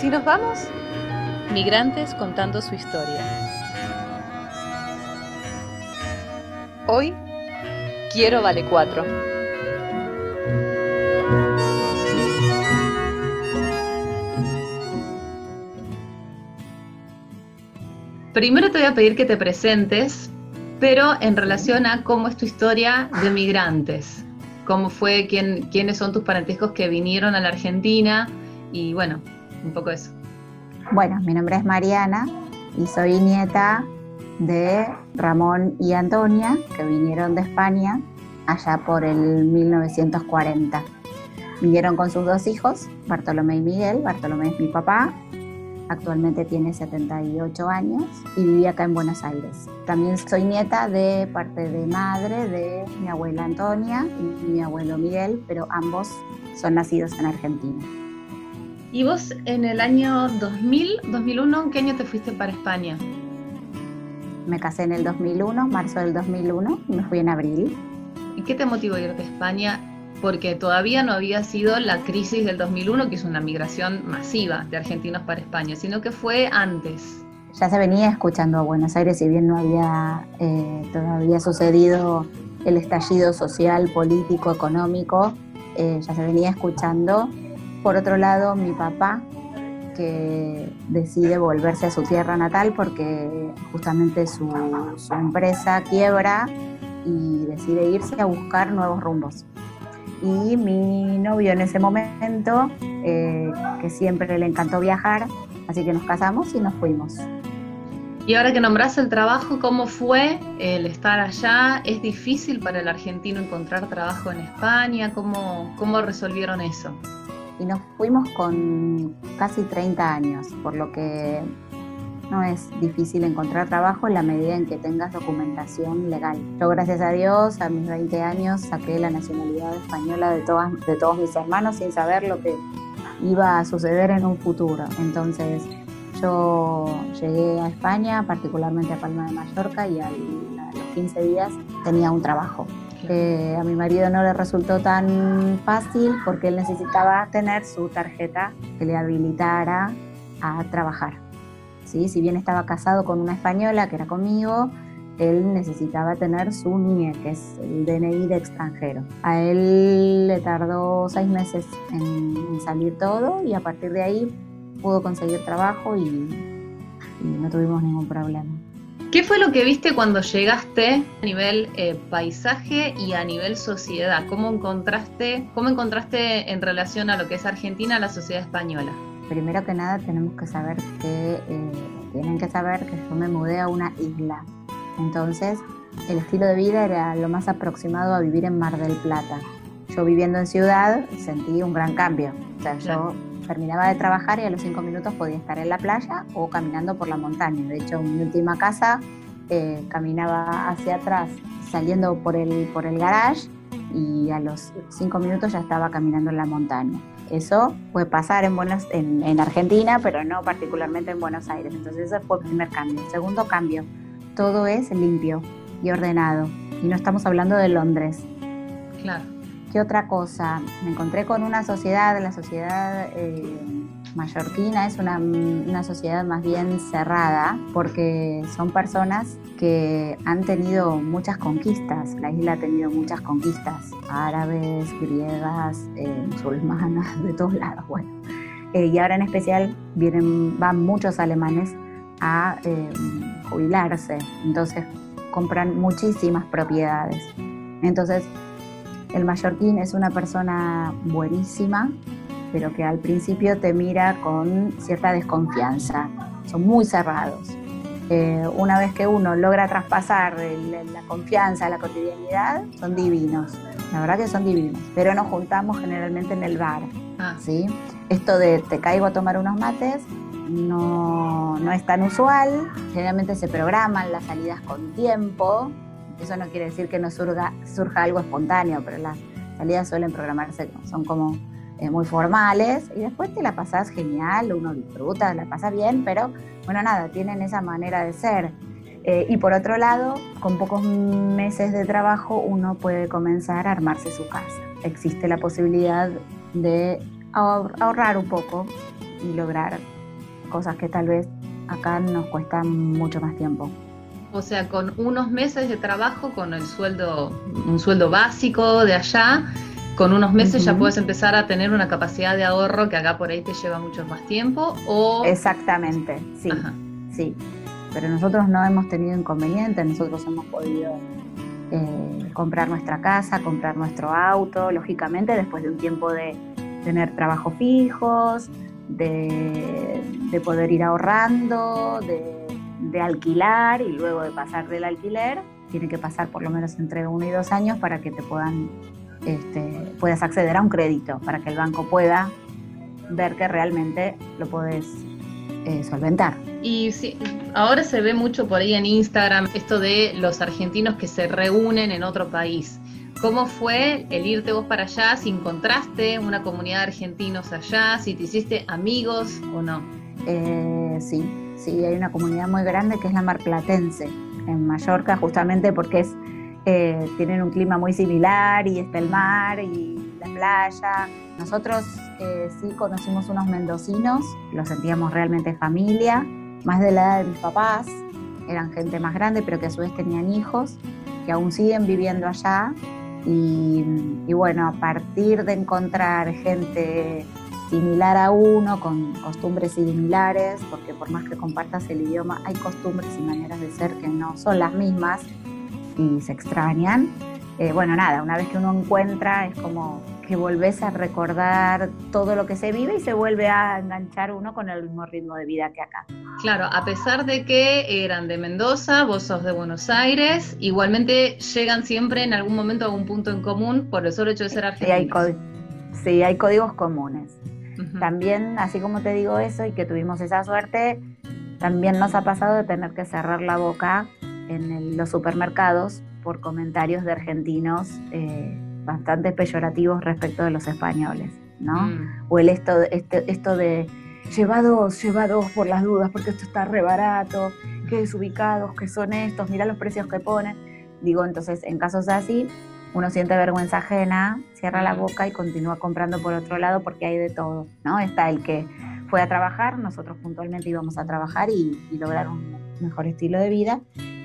si nos vamos? Migrantes contando su historia. Hoy quiero Vale 4. Primero te voy a pedir que te presentes, pero en relación a cómo es tu historia de migrantes. Cómo fue, quién, quiénes son tus parentescos que vinieron a la Argentina y bueno, un poco eso. Bueno, mi nombre es Mariana y soy nieta de Ramón y Antonia, que vinieron de España allá por el 1940. Vinieron con sus dos hijos, Bartolomé y Miguel. Bartolomé es mi papá, actualmente tiene 78 años y vive acá en Buenos Aires. También soy nieta de parte de madre de mi abuela Antonia y mi abuelo Miguel, pero ambos son nacidos en Argentina. ¿Y vos en el año 2000, 2001, en qué año te fuiste para España? Me casé en el 2001, marzo del 2001, y me fui en abril. ¿Y qué te motivó irte a España? Porque todavía no había sido la crisis del 2001, que es una migración masiva de argentinos para España, sino que fue antes. Ya se venía escuchando a Buenos Aires, si bien no había eh, todavía sucedido el estallido social, político, económico, eh, ya se venía escuchando. Por otro lado, mi papá que decide volverse a su tierra natal porque justamente su, empresa quiebra y decide irse a buscar nuevos rumbos. Y mi novio en ese momento, eh, que siempre le encantó viajar, así que nos casamos y nos fuimos. Y ahora que nombras el trabajo, ¿cómo fue el estar allá? ¿Es difícil para el argentino encontrar trabajo en España? ¿Cómo, cómo resolvieron eso? Y nos fuimos con casi 30 años, por lo que no es difícil encontrar trabajo en la medida en que tengas documentación legal. Yo, gracias a Dios, a mis 20 años saqué la nacionalidad española de, todas, de todos mis hermanos sin saber lo que iba a suceder en un futuro. Entonces, yo llegué a España, particularmente a Palma de Mallorca, y a los 15 días tenía un trabajo a mi marido no le resultó tan fácil porque él necesitaba tener su tarjeta que le habilitara a trabajar. ¿sí? Si bien estaba casado con una española que era conmigo, él necesitaba tener su NIE, que es el DNI de extranjero. A él le tardó seis meses en, salir todo y a partir de ahí pudo conseguir trabajo y no tuvimos ningún problema. ¿Qué fue lo que viste cuando llegaste a nivel eh, paisaje y a nivel sociedad? ¿Cómo encontraste, ¿Cómo encontraste en relación a lo que es Argentina la sociedad española? Primero que nada tenemos que saber que, eh, tienen que saber que yo me mudé a una isla. Entonces el estilo de vida era lo más aproximado a vivir en Mar del Plata. Yo viviendo en ciudad sentí un gran cambio. O sea, yo terminaba de trabajar y a los cinco minutos podía estar en la playa o caminando por la montaña. De hecho, mi última casa eh, caminaba hacia atrás, saliendo por el, por el garage y a los cinco minutos ya estaba caminando en la montaña. Eso puede pasar en, Buenos, en, en Argentina, pero no particularmente en Buenos Aires. Entonces ese fue el primer cambio. Segundo cambio, todo es limpio y ordenado. Y no estamos hablando de Londres. Claro otra cosa? Me encontré con una sociedad, la sociedad eh, mallorquina es una, una, sociedad más bien cerrada porque son personas que han tenido muchas conquistas. La isla ha tenido muchas conquistas, árabes, griegas, eh, musulmanas, de todos lados. Bueno, eh, y ahora en especial vienen, van muchos alemanes a jubilarse, entonces compran muchísimas propiedades. Entonces el mallorquín es una persona buenísima, pero que al principio te mira con cierta desconfianza. Son muy cerrados. Eh, una vez que uno logra traspasar la confianza, la cotidianidad, son divinos. La verdad que son divinos. Pero nos juntamos generalmente en el bar. Ah. ¿sí? Esto de te caigo a tomar unos mates no, no es tan usual. Generalmente se programan las salidas con tiempo eso no quiere decir que no surga, surja algo espontáneo, pero las salidas suelen programarse, son como eh, muy formales y después te la pasas genial, uno disfruta, la pasa bien, pero bueno, nada, tienen esa manera de ser. Eh, y por otro lado, con pocos meses de trabajo uno puede comenzar a armarse su casa. Existe la posibilidad de ahorrar un poco y lograr cosas que tal vez acá nos cuestan mucho más tiempo. O sea, con unos meses de trabajo, con el sueldo, un sueldo básico de allá, con unos meses ya puedes empezar a tener una capacidad de ahorro que acá por ahí te lleva mucho más tiempo. O... Exactamente, sí, sí. Pero nosotros no hemos tenido inconvenientes, nosotros hemos podido eh, comprar nuestra casa, comprar nuestro auto, lógicamente después de un tiempo de tener trabajos fijos, de, poder ir ahorrando, de, alquilar y luego de pasar del alquiler, tiene que pasar por lo menos entre uno y dos años para que te puedan, este, puedas acceder a un crédito, para que el banco pueda ver que realmente lo puedes eh, solventar. Y sí, ahora se ve mucho por ahí en Instagram esto de los argentinos que se reúnen en otro país. ¿Cómo fue el irte vos para allá? ¿Si encontraste una comunidad de argentinos allá? ¿Si te hiciste amigos o no? Eh, sí, sí, hay una comunidad muy grande que es la marplatense en Mallorca, justamente porque es, eh, tienen un clima muy similar y está el mar y la playa. Nosotros eh, sí conocimos unos mendocinos, los sentíamos realmente familia, más de la edad de mis papás, eran gente más grande, pero que a su vez tenían hijos, que aún siguen viviendo allá. Y, y bueno, a partir de encontrar gente similar a uno, con costumbres similares, porque por más que compartas el idioma, hay costumbres y maneras de ser que no son las mismas y se extrañan. Eh, bueno, nada, una vez que uno encuentra es como que volvés a recordar todo lo que se vive y se vuelve a enganchar uno con el mismo ritmo de vida que acá. Claro, a pesar de que eran de Mendoza, vos sos de Buenos Aires, igualmente llegan siempre en algún momento a un punto en común por el solo hecho de ser argentinos. Sí, hay, códigos comunes. También, así como te digo eso y que tuvimos esa suerte, también nos ha pasado de tener que cerrar la boca en los supermercados por comentarios de argentinos eh, bastante peyorativos respecto de los españoles, ¿no? Mm. O el esto, este, esto de lleva dos, lleva dos por las dudas, porque esto está re barato, qué desubicados, qué son estos, mira los precios que ponen. Digo, entonces, en casos así, uno siente vergüenza ajena, cierra la boca y continúa comprando por otro lado porque hay de todo, ¿no? Está el que fue a trabajar, nosotros puntualmente íbamos a trabajar y, lograr un mejor estilo de vida,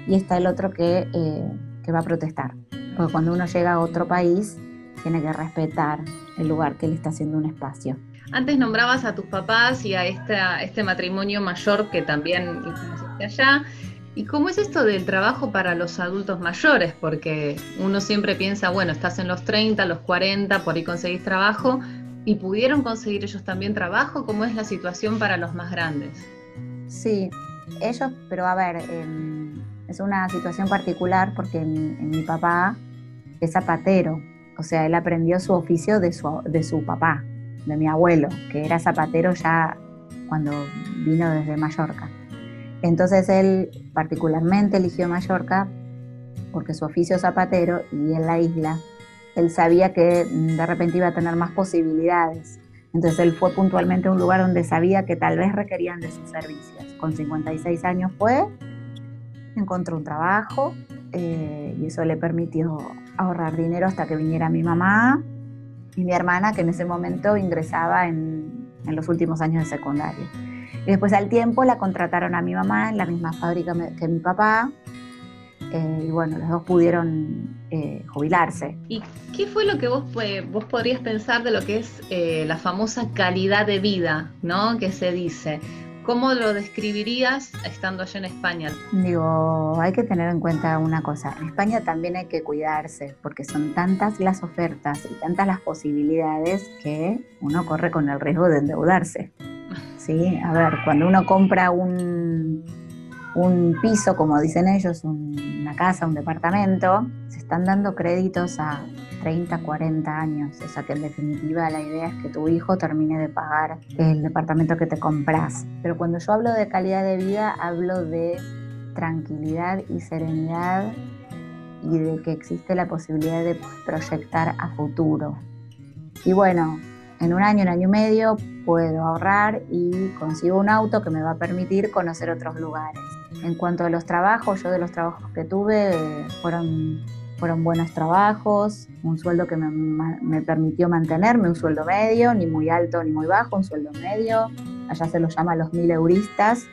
y está el otro que, eh, que va a protestar. Porque cuando uno llega a otro país, tiene que respetar el lugar que le está haciendo un espacio. Antes nombrabas a tus papás y a este matrimonio mayor que también allá. ¿Y cómo es esto del trabajo para los adultos mayores? Porque uno siempre piensa, bueno, estás en los 30, los 40, por ahí conseguís trabajo. ¿Y pudieron conseguir ellos también trabajo? ¿Cómo es la situación para los más grandes? Sí, ellos, pero a ver, em, es una situación particular porque mi, papá es zapatero, o sea, él aprendió su oficio de su, de su papá, de mi abuelo, que era zapatero ya cuando vino desde Mallorca. Entonces él particularmente eligió Mallorca porque su oficio es zapatero y en la isla él sabía que de repente iba a tener más posibilidades. Entonces él fue puntualmente a un lugar donde sabía que tal vez requerían de sus servicios. Con 56 años fue encontró un trabajo eh, y eso le permitió ahorrar dinero hasta que viniera mi mamá y mi hermana, que en ese momento ingresaba en, en los últimos años de secundaria. Y después al tiempo la contrataron a mi mamá en la misma fábrica que mi papá. Eh, y bueno, los dos pudieron eh, jubilarse. ¿Y qué fue lo que vos, vos podrías pensar de lo que es la famosa calidad de vida, ¿no? Que se dice. ¿Cómo lo describirías estando allá en España? Digo, hay que tener en cuenta una cosa. En España también hay que cuidarse porque son tantas las ofertas y tantas las posibilidades que uno corre con el riesgo de endeudarse. Sí, a ver, cuando uno compra un, un piso, como dicen ellos, una casa, un departamento, se están dando créditos a 30, 40 años. O sea que en definitiva la idea es que tu hijo termine de pagar el departamento que te compras. Pero cuando yo hablo de calidad de vida, hablo de tranquilidad y serenidad y de que existe la posibilidad de proyectar a futuro. Y bueno, en un año, un año y medio puedo ahorrar y consigo un auto que me va a permitir conocer otros lugares. En cuanto a los trabajos, yo de los trabajos que tuve fueron buenos trabajos, un sueldo que me, permitió mantenerme, un sueldo medio, ni muy alto ni muy bajo, un sueldo medio. allá se los llama los mil euristas,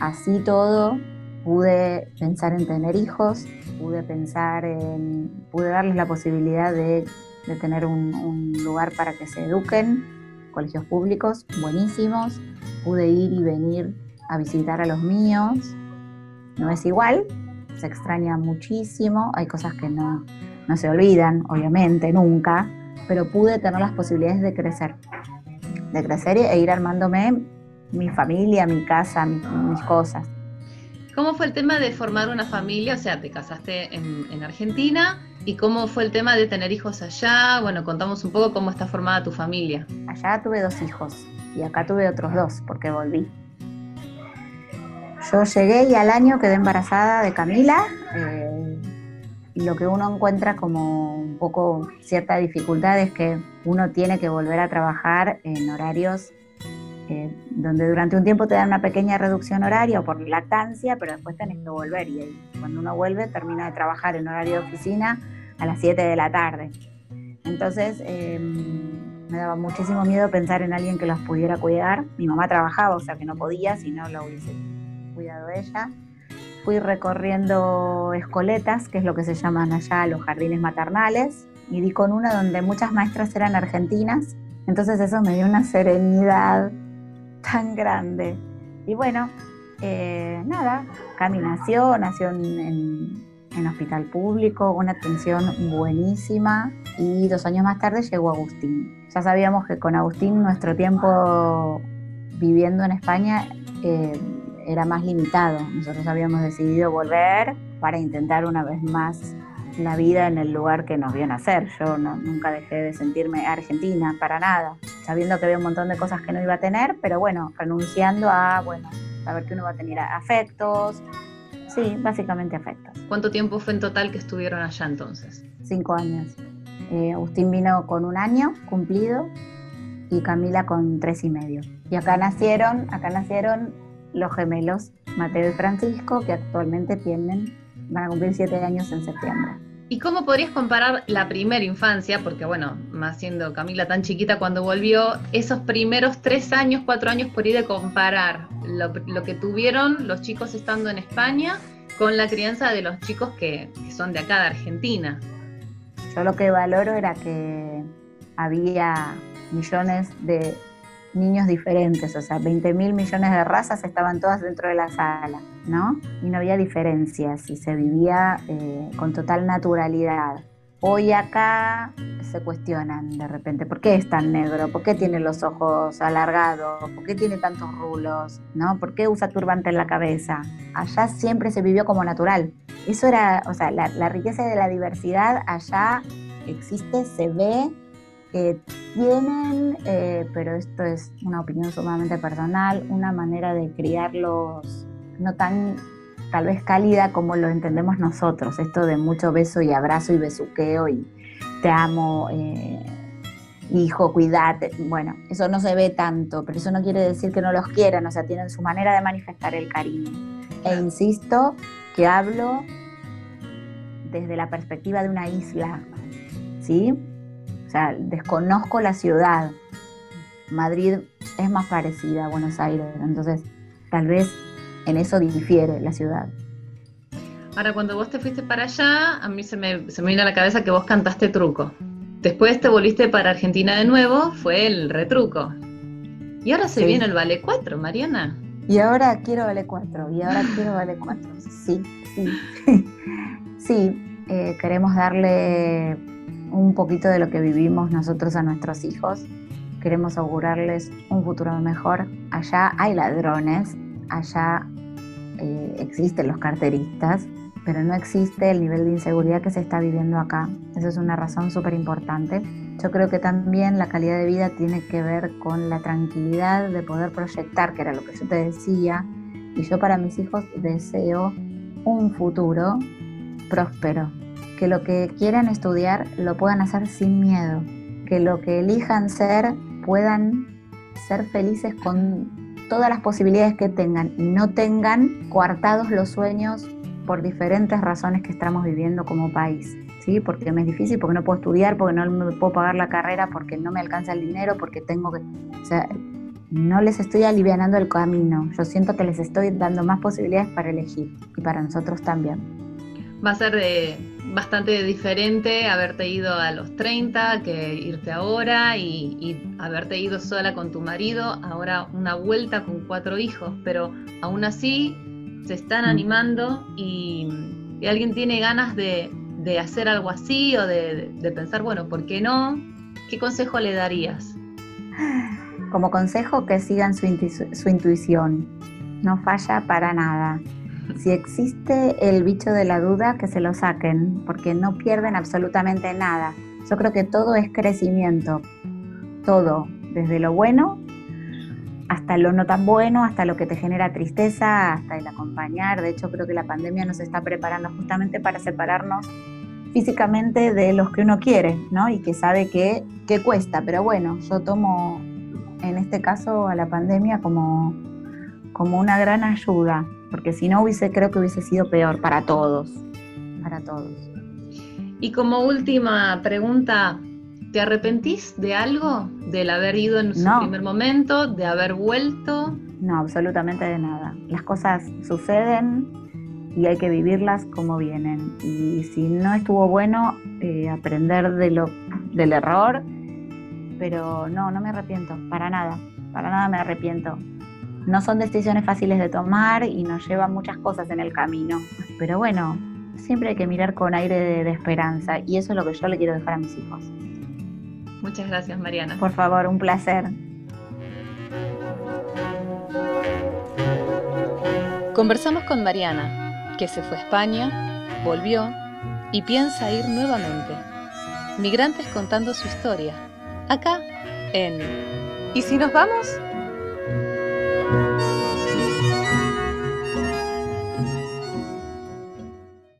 así todo pude pensar en tener hijos, pude pensar en, pude darles la posibilidad de, tener un, lugar para que se eduquen, colegios públicos buenísimos, pude ir y venir a visitar a los míos, no es igual, se extraña muchísimo, hay cosas que no, no se olvidan, obviamente, nunca, pero pude tener las posibilidades de crecer, de crecer e ir armándome mi familia, mi casa, mis cosas. ¿Cómo fue el tema de formar una familia? O sea, te casaste en, Argentina y cómo fue el tema de tener hijos allá. Bueno, contamos un poco cómo está formada tu familia. Allá tuve dos hijos y acá tuve otros dos porque volví. Yo llegué y al año quedé embarazada de Camila. Eh, y lo que uno encuentra como un poco cierta dificultad es que uno tiene que volver a trabajar en horarios eh, donde durante un tiempo te dan una pequeña reducción horaria por lactancia, pero después tenés que volver y cuando uno vuelve termina de trabajar en horario de oficina a las 7 de la tarde. Entonces em, me daba muchísimo miedo pensar en alguien que los pudiera cuidar. Mi mamá trabajaba, o sea que no podía si no lo hubiese cuidado ella. Fui recorriendo escoletas, que es lo que se llaman allá los jardines maternales, y di con una donde muchas maestras eran argentinas. Entonces eso me dio una serenidad tan grande. Y bueno, eh, nada, Cami nació, nació en, hospital público, una atención buenísima y dos años más tarde llegó Agustín. Ya sabíamos que con Agustín nuestro tiempo viviendo en España eh, era más limitado. Nosotros habíamos decidido volver para intentar una vez más la vida en el lugar que nos vio nacer. Yo nunca dejé de sentirme argentina, para nada, sabiendo que había un montón de cosas que no iba a tener, pero bueno, renunciando a, bueno, saber que uno va a tener afectos, sí, básicamente afectos. ¿Cuánto tiempo fue en total que estuvieron allá entonces? Cinco años. Eh, Agustín vino con un año cumplido y Camila con tres y medio. Y acá nacieron, acá nacieron los gemelos Mateo y Francisco, que actualmente tienen van a cumplir siete años en septiembre. ¿Y cómo podrías comparar la primera infancia? Porque bueno, más siendo Camila tan chiquita cuando volvió, esos primeros tres años, cuatro años, por ir a comparar lo, que tuvieron los chicos estando en España con la crianza de los chicos que, que son de acá, de Argentina. Yo lo que valoro era que había millones de niños diferentes, o sea, 20 mil millones de razas estaban todas dentro de la sala, ¿no? Y no había diferencias y se vivía eh, con total naturalidad. Hoy acá se cuestionan de repente, ¿por qué es tan negro? ¿Por qué tiene los ojos alargados? ¿Por qué tiene tantos rulos? ¿No? ¿Por qué usa turbante en la cabeza? Allá siempre se vivió como natural. Eso era, o sea, la, la riqueza de la diversidad allá existe, se ve tienen, eh, pero esto es una opinión sumamente personal, una manera de criarlos no tan tal vez cálida como lo entendemos nosotros, esto de mucho beso y abrazo y besuqueo y te amo, eh, hijo, cuídate, bueno, eso no se ve tanto, pero eso no quiere decir que no los quieran, o sea, tienen su manera de manifestar el cariño. E insisto que hablo desde la perspectiva de una isla, ¿sí? O sea, desconozco la ciudad. Madrid es más parecida a Buenos Aires, entonces tal vez en eso difiere la ciudad. Ahora, cuando vos te fuiste para allá, a mí se me, se me vino a la cabeza que vos cantaste truco. Después te volviste para Argentina de nuevo, fue el retruco. Y ahora se viene el Vale 4, Mariana. Y ahora quiero Vale 4, y ahora quiero Vale 4. Sí, sí. sí, eh, queremos darle un poquito de lo que vivimos nosotros a nuestros hijos. Queremos augurarles un futuro mejor. Allá hay ladrones, allá eh, existen los carteristas, pero no existe el nivel de inseguridad que se está viviendo acá. Esa es una razón súper importante. Yo creo que también la calidad de vida tiene que ver con la tranquilidad de poder proyectar, que era lo que yo te decía, y yo para mis hijos deseo un futuro próspero, que lo que quieran estudiar lo puedan hacer sin miedo, que lo que elijan ser puedan ser felices con todas las posibilidades que tengan y no tengan coartados los sueños por diferentes razones que estamos viviendo como país. ¿sí? Porque me es difícil, porque no puedo estudiar, porque no me puedo pagar la carrera, porque no me alcanza el dinero, porque tengo que... O sea, no les estoy alivianando el camino, yo siento que les estoy dando más posibilidades para elegir y para nosotros también. Va a ser de, bastante diferente haberte ido a los 30 que irte ahora y, y, haberte ido sola con tu marido, ahora una vuelta con cuatro hijos, pero aún así se están mm. animando y, y alguien tiene ganas de, de, hacer algo así o de, de pensar, bueno, ¿por qué no? ¿Qué consejo le darías? Como consejo que sigan su, su intuición, no falla para nada. Si existe el bicho de la duda, que se lo saquen, porque no pierden absolutamente nada. Yo creo que todo es crecimiento, todo, desde lo bueno hasta lo no tan bueno, hasta lo que te genera tristeza, hasta el acompañar. De hecho, creo que la pandemia nos está preparando justamente para separarnos físicamente de los que uno quiere, ¿no? Y que sabe que, que cuesta. Pero bueno, yo tomo en este caso a la pandemia como, como una gran ayuda porque si no hubiese, creo que hubiese sido peor para todos, para todos. Y como última pregunta, ¿te arrepentís de algo? ¿Del haber ido en su primer momento? ¿De haber vuelto? No, absolutamente de nada. Las cosas suceden y hay que vivirlas como vienen. Y si no estuvo bueno, eh, aprender de lo, del error, pero no, no me arrepiento, para nada, para nada me arrepiento. No son decisiones fáciles de tomar y nos llevan muchas cosas en el camino. Pero bueno, siempre hay que mirar con aire de, esperanza y eso es lo que yo le quiero dejar a mis hijos. Muchas gracias, Mariana. Por favor, un placer. Conversamos con Mariana, que se fue a España, volvió y piensa ir nuevamente. Migrantes contando su historia, acá en ¿Y si nos vamos?